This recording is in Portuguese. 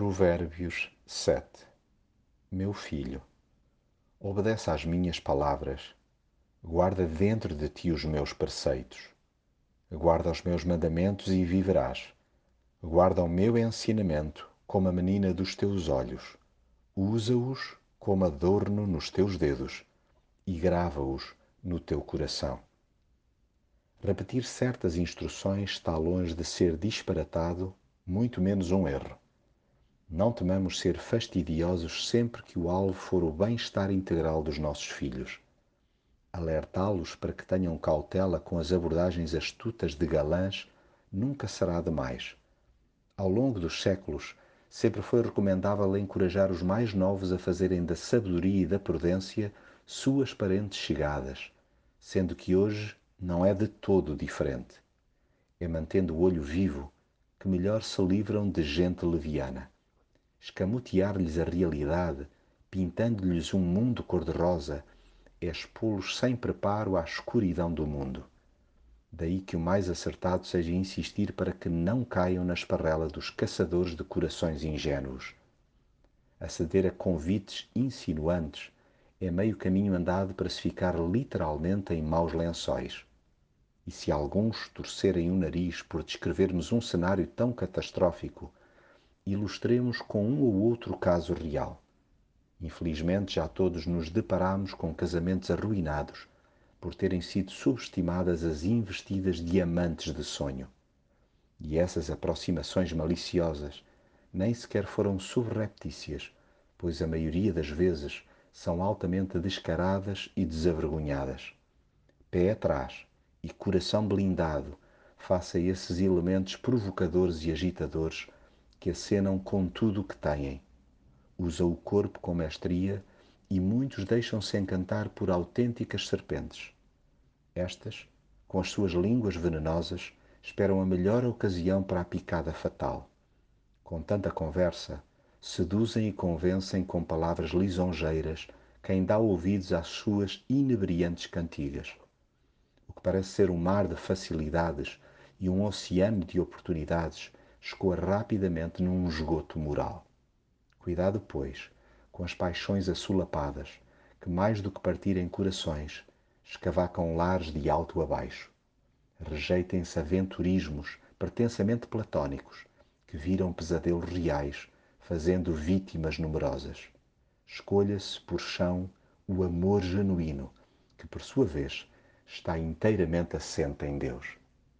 Provérbios 7 Meu filho, obedece às minhas palavras, guarda dentro de ti os meus preceitos, guarda os meus mandamentos e viverás, guarda o meu ensinamento como a menina dos teus olhos, usa-os como adorno nos teus dedos e grava-os no teu coração. Repetir certas instruções está longe de ser disparatado, muito menos um erro. Não temamos ser fastidiosos sempre que o alvo for o bem-estar integral dos nossos filhos. Alertá-los para que tenham cautela com as abordagens astutas de galãs nunca será demais. Ao longo dos séculos, sempre foi recomendável encorajar os mais novos a fazerem da sabedoria e da prudência suas parentes chegadas, sendo que hoje não é de todo diferente. É mantendo o olho vivo que melhor se livram de gente leviana escamotear-lhes a realidade, pintando-lhes um mundo cor-de-rosa, é expô-los sem preparo à escuridão do mundo. Daí que o mais acertado seja insistir para que não caiam na esparrela dos caçadores de corações ingênuos. Aceder a convites insinuantes é meio caminho andado para se ficar literalmente em maus lençóis. E se alguns torcerem o nariz por descrevermos um cenário tão catastrófico, ilustremos com um ou outro caso real. Infelizmente, já todos nos deparamos com casamentos arruinados por terem sido subestimadas as investidas diamantes de sonho. E essas aproximações maliciosas nem sequer foram subreptícias, pois a maioria das vezes são altamente descaradas e desavergonhadas. Pé atrás e coração blindado face a esses elementos provocadores e agitadores que acenam com tudo o que têm. Usa o corpo com mestria e muitos deixam-se encantar por autênticas serpentes. Estas, com as suas línguas venenosas, esperam a melhor ocasião para a picada fatal. Com tanta conversa, seduzem e convencem com palavras lisonjeiras quem dá ouvidos às suas inebriantes cantigas. O que parece ser um mar de facilidades e um oceano de oportunidades escoa rapidamente num esgoto moral. Cuidado, pois, com as paixões assolapadas, que mais do que partirem corações, escavacam lares de alto a baixo. Rejeitem-se aventurismos pertensamente platónicos, que viram pesadelos reais, fazendo vítimas numerosas. Escolha-se por chão o amor genuíno, que por sua vez está inteiramente assente em Deus.